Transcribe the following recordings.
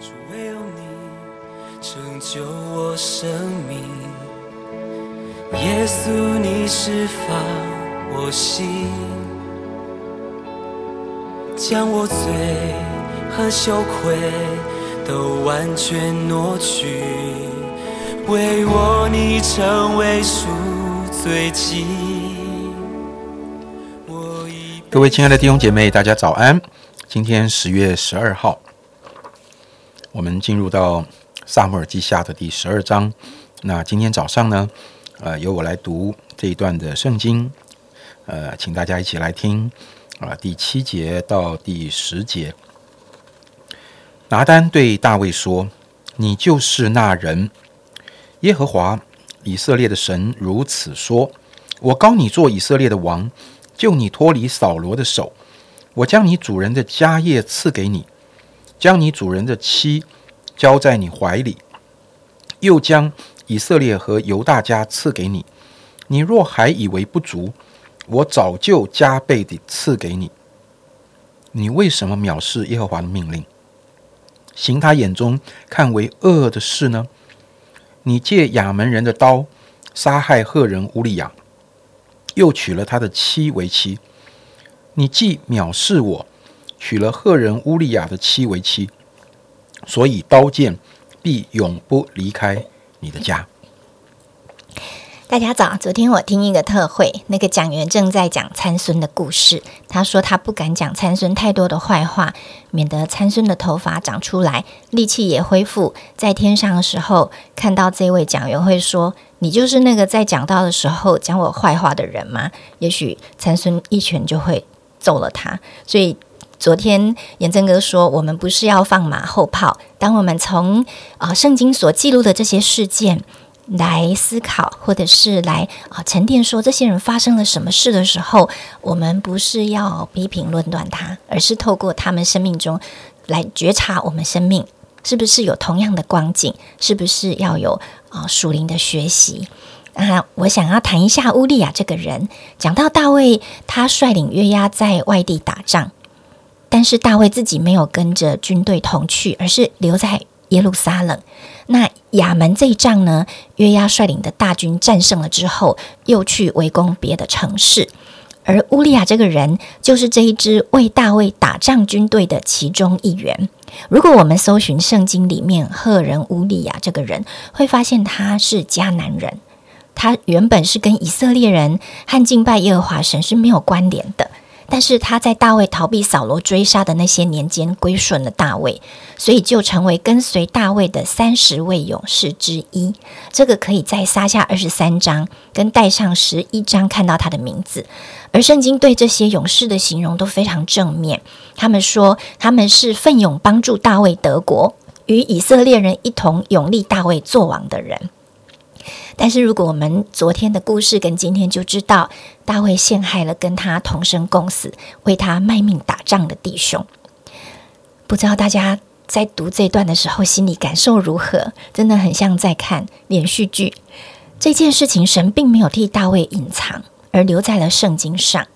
主唯有你拯救我生命，耶稣你释放我心，将我罪和羞愧都完全挪去，为我你成为赎罪祭。我已各位亲爱的弟兄姐妹，大家早安。今天十月十二号，我们进入到萨姆尔记下的第十二章。那今天早上呢，呃，由我来读这一段的圣经，呃，请大家一起来听啊，第七节到第十节。拿单对大卫说：“你就是那人。耶和华以色列的神如此说：我高你做以色列的王，救你脱离扫罗的手。”我将你主人的家业赐给你，将你主人的妻交在你怀里，又将以色列和犹大家赐给你。你若还以为不足，我早就加倍地赐给你。你为什么藐视耶和华的命令，行他眼中看为恶的事呢？你借亚门人的刀杀害赫人乌利亚，又娶了他的妻为妻。你既藐视我，娶了赫人乌利亚的妻为妻，所以刀剑必永不离开你的家。大家早，昨天我听一个特会，那个讲员正在讲参孙的故事。他说他不敢讲参孙太多的坏话，免得参孙的头发长出来，力气也恢复，在天上的时候看到这位讲员会说：“你就是那个在讲道的时候讲我坏话的人吗？”也许参孙一拳就会。揍了他，所以昨天严正哥说，我们不是要放马后炮。当我们从啊圣经所记录的这些事件来思考，或者是来啊沉淀，说这些人发生了什么事的时候，我们不是要批评论断他，而是透过他们生命中来觉察我们生命是不是有同样的光景，是不是要有啊属灵的学习。啊，我想要谈一下乌利亚这个人。讲到大卫，他率领约押在外地打仗，但是大卫自己没有跟着军队同去，而是留在耶路撒冷。那亚门这一仗呢，约押率领的大军战胜了之后，又去围攻别的城市。而乌利亚这个人，就是这一支为大卫打仗军队的其中一员。如果我们搜寻圣经里面赫人乌利亚这个人，会发现他是迦南人。他原本是跟以色列人和敬拜耶和华神是没有关联的，但是他在大卫逃避扫罗追杀的那些年间归顺了大卫，所以就成为跟随大卫的三十位勇士之一。这个可以在撒下二十三章跟带上十一章看到他的名字。而圣经对这些勇士的形容都非常正面，他们说他们是奋勇帮助大卫得国，与以色列人一同勇立大卫做王的人。但是，如果我们昨天的故事跟今天就知道，大卫陷害了跟他同生共死、为他卖命打仗的弟兄，不知道大家在读这段的时候心里感受如何？真的很像在看连续剧。这件事情，神并没有替大卫隐藏，而留在了圣经上。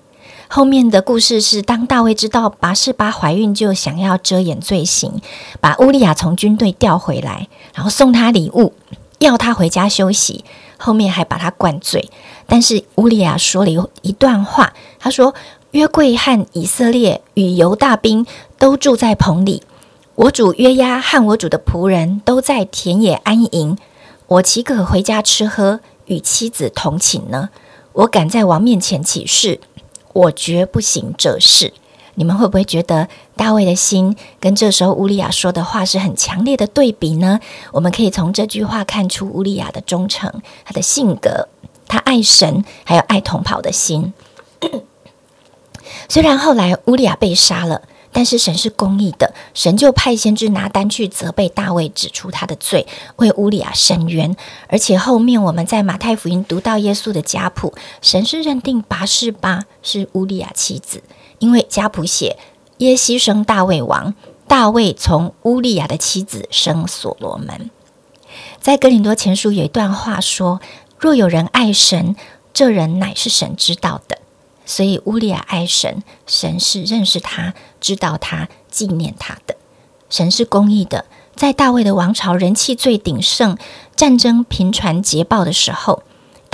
后面的故事是，当大卫知道拔示巴怀孕，就想要遮掩罪行，把乌利亚从军队调回来，然后送他礼物。要他回家休息，后面还把他灌醉。但是乌利亚说了一一段话，他说：“约柜和以色列与犹大兵都住在棚里，我主约押和我主的仆人都在田野安营。我岂可回家吃喝，与妻子同寝呢？我敢在王面前起誓，我绝不行这事。”你们会不会觉得大卫的心跟这时候乌利亚说的话是很强烈的对比呢？我们可以从这句话看出乌利亚的忠诚，他的性格，他爱神，还有爱同袍的心。虽然后来乌利亚被杀了，但是神是公义的，神就派先知拿单去责备大卫，指出他的罪，为乌利亚伸冤。而且后面我们在马太福音读到耶稣的家谱，神是认定拔示巴是乌利亚妻子。因为家谱写耶西生大卫王，大卫从乌利亚的妻子生所罗门。在哥林多前书有一段话说：“若有人爱神，这人乃是神知道的。”所以乌利亚爱神，神是认识他、知道他、纪念他的。神是公义的。在大卫的王朝人气最鼎盛、战争频传捷报的时候，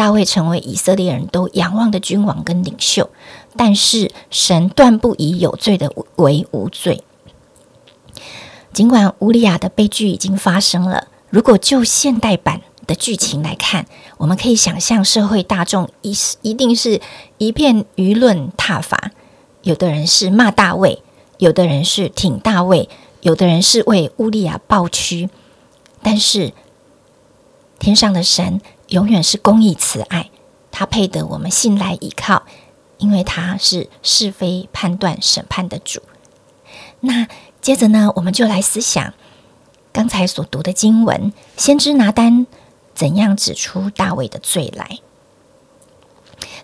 大卫成为以色列人都仰望的君王跟领袖。但是神断不以有罪的为无罪。尽管乌利亚的悲剧已经发生了，如果就现代版的剧情来看，我们可以想象社会大众一一定是一片舆论挞伐，有的人是骂大卫，有的人是挺大卫，有的人是为乌利亚抱屈。但是天上的神永远是公义慈爱，他配得我们信赖依靠。因为他是是非判断审判的主。那接着呢，我们就来思想刚才所读的经文，先知拿单怎样指出大卫的罪来。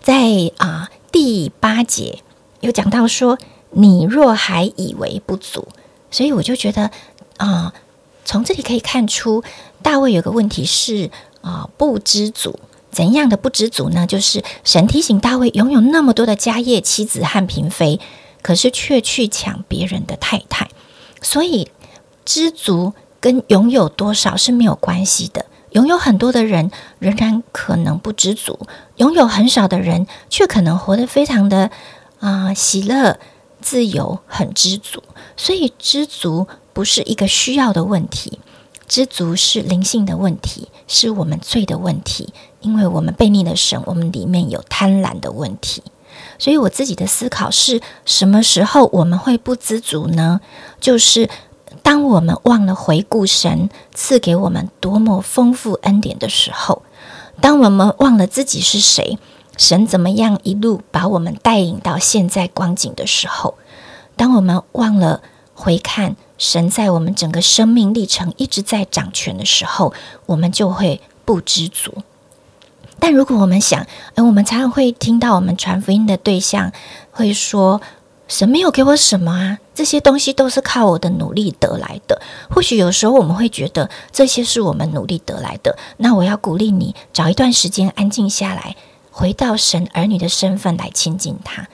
在啊第八节有讲到说：“你若还以为不足。”所以我就觉得啊，从这里可以看出，大卫有个问题是啊不知足。怎样的不知足呢？就是神提醒大卫拥有那么多的家业、妻子和嫔妃，可是却去抢别人的太太。所以知足跟拥有多少是没有关系的。拥有很多的人仍然可能不知足，拥有很少的人却可能活得非常的啊喜乐、自由、很知足。所以知足不是一个需要的问题。知足是灵性的问题，是我们罪的问题，因为我们背逆了神，我们里面有贪婪的问题。所以我自己的思考是什么时候我们会不知足呢？就是当我们忘了回顾神赐给我们多么丰富恩典的时候，当我们忘了自己是谁，神怎么样一路把我们带领到现在光景的时候，当我们忘了回看。神在我们整个生命历程一直在掌权的时候，我们就会不知足。但如果我们想，哎，我们常常会听到我们传福音的对象会说：“神没有给我什么啊，这些东西都是靠我的努力得来的。”或许有时候我们会觉得这些是我们努力得来的。那我要鼓励你，找一段时间安静下来，回到神儿女的身份来亲近他，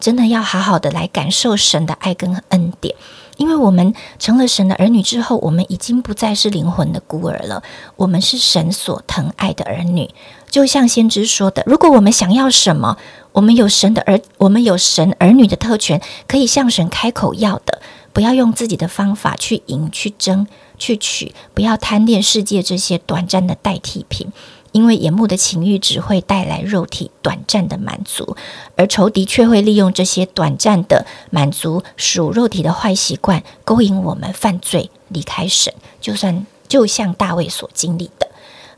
真的要好好的来感受神的爱跟恩典。因为我们成了神的儿女之后，我们已经不再是灵魂的孤儿了。我们是神所疼爱的儿女。就像先知说的：“如果我们想要什么，我们有神的儿，我们有神儿女的特权，可以向神开口要的。不要用自己的方法去赢、去争、去取，不要贪恋世界这些短暂的代替品。”因为眼目的情欲只会带来肉体短暂的满足，而仇敌却会利用这些短暂的满足属肉体的坏习惯，勾引我们犯罪，离开神。就算就像大卫所经历的，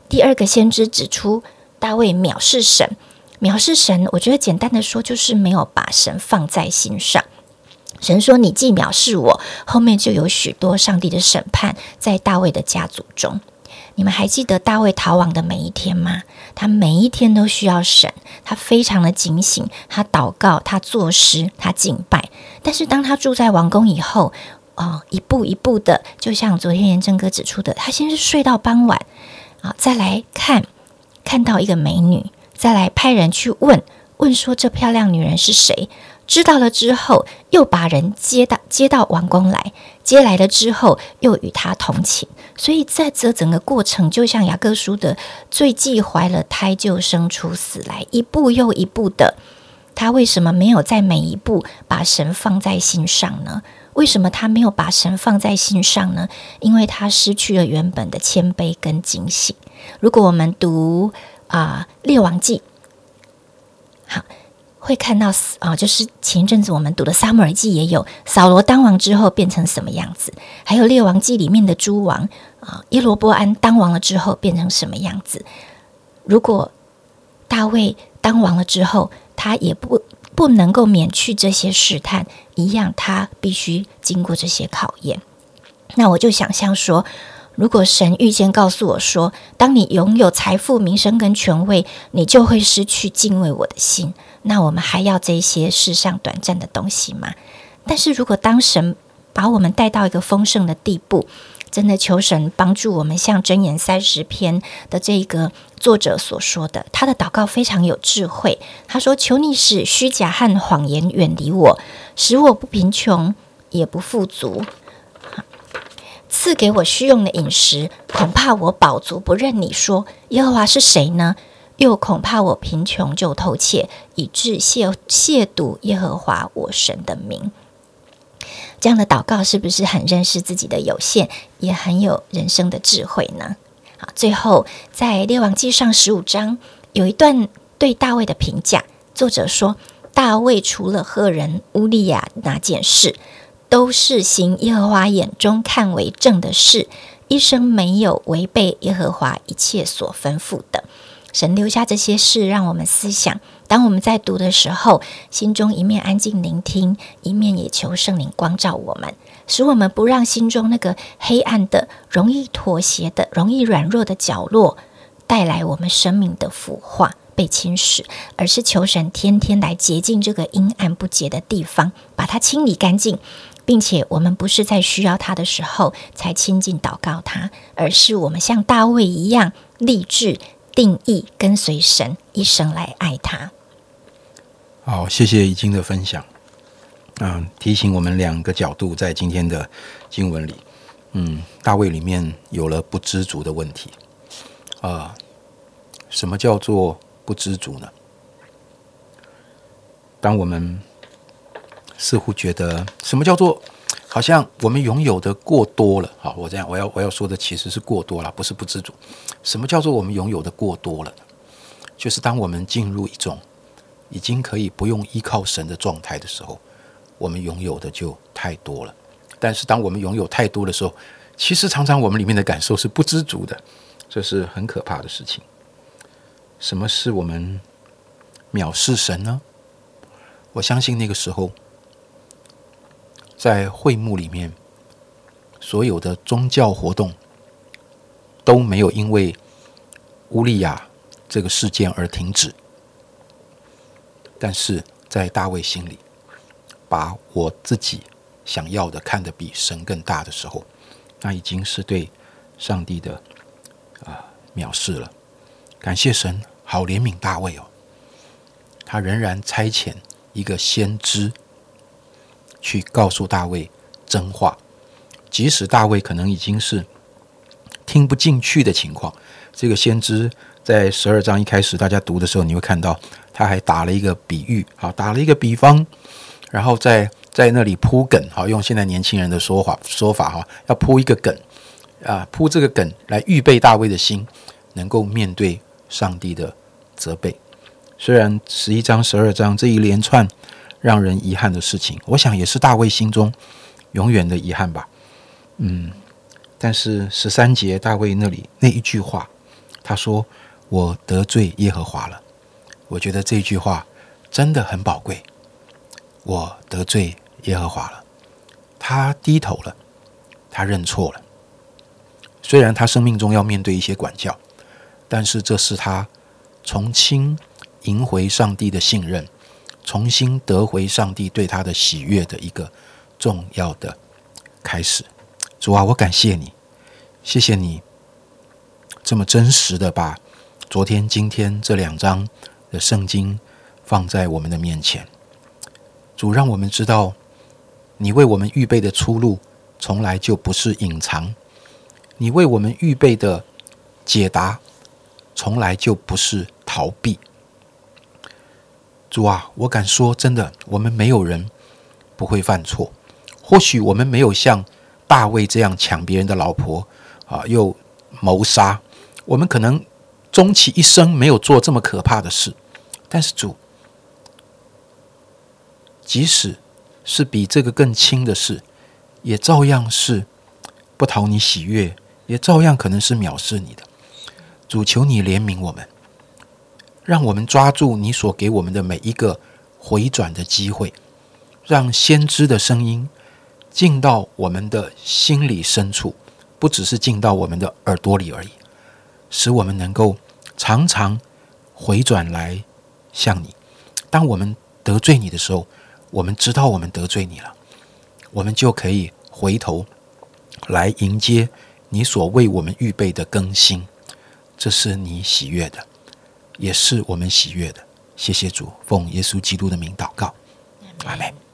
第二个先知指出，大卫藐视神，藐视神。我觉得简单的说，就是没有把神放在心上。神说：“你既藐视我，后面就有许多上帝的审判在大卫的家族中。”你们还记得大卫逃亡的每一天吗？他每一天都需要神，他非常的警醒，他祷告，他作诗，他敬拜。但是当他住在王宫以后，哦，一步一步的，就像昨天严正哥指出的，他先是睡到傍晚，啊，再来看，看到一个美女，再来派人去问问说这漂亮女人是谁。知道了之后，又把人接到接到王宫来，接来了之后，又与他同寝。所以在这整个过程，就像雅各书的最忌怀了胎就生出死来，一步又一步的，他为什么没有在每一步把神放在心上呢？为什么他没有把神放在心上呢？因为他失去了原本的谦卑跟警醒。如果我们读啊列王记，好。会看到啊，就是前一阵子我们读的《撒母耳记》也有扫罗当王之后变成什么样子，还有《列王记》里面的诸王啊，耶罗波安当王了之后变成什么样子。如果大卫当王了之后，他也不不能够免去这些试探，一样他必须经过这些考验。那我就想象说。如果神预先告诉我说，当你拥有财富、名声跟权位，你就会失去敬畏我的心，那我们还要这些世上短暂的东西吗？但是如果当神把我们带到一个丰盛的地步，真的求神帮助我们，像箴言三十篇的这个作者所说的，他的祷告非常有智慧。他说：“求你使虚假和谎言远离我，使我不贫穷也不富足。”赐给我虚用的饮食，恐怕我饱足不认你说耶和华是谁呢？又恐怕我贫穷就偷窃，以致亵亵渎耶和华我神的名。这样的祷告是不是很认识自己的有限，也很有人生的智慧呢？好，最后在列王记上十五章有一段对大卫的评价，作者说：大卫除了赫人乌利亚那件事，都是行耶和华眼中看为正的事，一生没有违背耶和华一切所吩咐的。神留下这些事，让我们思想。当我们在读的时候，心中一面安静聆听，一面也求圣灵光照我们，使我们不让心中那个黑暗的、容易妥协的、容易软弱的角落，带来我们生命的腐化、被侵蚀，而是求神天天来洁净这个阴暗不洁的地方，把它清理干净，并且我们不是在需要他的时候才亲近祷告他，而是我们像大卫一样立志。定义跟随神一生来爱。好，谢谢已经的分享。嗯，提醒我们两个角度，在今天的经文里，嗯，大卫里面有了不知足的问题。啊，什么叫做不知足呢？当我们似乎觉得什么叫做？好像我们拥有的过多了，好，我这样我要我要说的其实是过多了，不是不知足。什么叫做我们拥有的过多了？就是当我们进入一种已经可以不用依靠神的状态的时候，我们拥有的就太多了。但是当我们拥有太多的时候，其实常常我们里面的感受是不知足的，这是很可怕的事情。什么是我们藐视神呢？我相信那个时候。在会幕里面，所有的宗教活动都没有因为乌利亚这个事件而停止。但是在大卫心里，把我自己想要的看得比神更大的时候，那已经是对上帝的啊藐视了。感谢神，好怜悯大卫哦，他仍然差遣一个先知。去告诉大卫真话，即使大卫可能已经是听不进去的情况。这个先知在十二章一开始大家读的时候，你会看到他还打了一个比喻，好，打了一个比方，然后在在那里铺梗，好，用现在年轻人的说法说法哈，要铺一个梗啊，铺这个梗来预备大卫的心，能够面对上帝的责备。虽然十一章、十二章这一连串。让人遗憾的事情，我想也是大卫心中永远的遗憾吧。嗯，但是十三节大卫那里那一句话，他说：“我得罪耶和华了。”我觉得这句话真的很宝贵。我得罪耶和华了，他低头了，他认错了。虽然他生命中要面对一些管教，但是这是他重新赢回上帝的信任。重新得回上帝对他的喜悦的一个重要的开始，主啊，我感谢你，谢谢你这么真实的把昨天、今天这两章的圣经放在我们的面前。主，让我们知道你为我们预备的出路从来就不是隐藏，你为我们预备的解答从来就不是逃避。主啊，我敢说，真的，我们没有人不会犯错。或许我们没有像大卫这样抢别人的老婆啊，又谋杀。我们可能终其一生没有做这么可怕的事。但是主，即使是比这个更轻的事，也照样是不讨你喜悦，也照样可能是藐视你的。主，求你怜悯我们。让我们抓住你所给我们的每一个回转的机会，让先知的声音进到我们的心里深处，不只是进到我们的耳朵里而已，使我们能够常常回转来向你。当我们得罪你的时候，我们知道我们得罪你了，我们就可以回头来迎接你所为我们预备的更新，这是你喜悦的。也是我们喜悦的，谢谢主，奉耶稣基督的名祷告，阿门。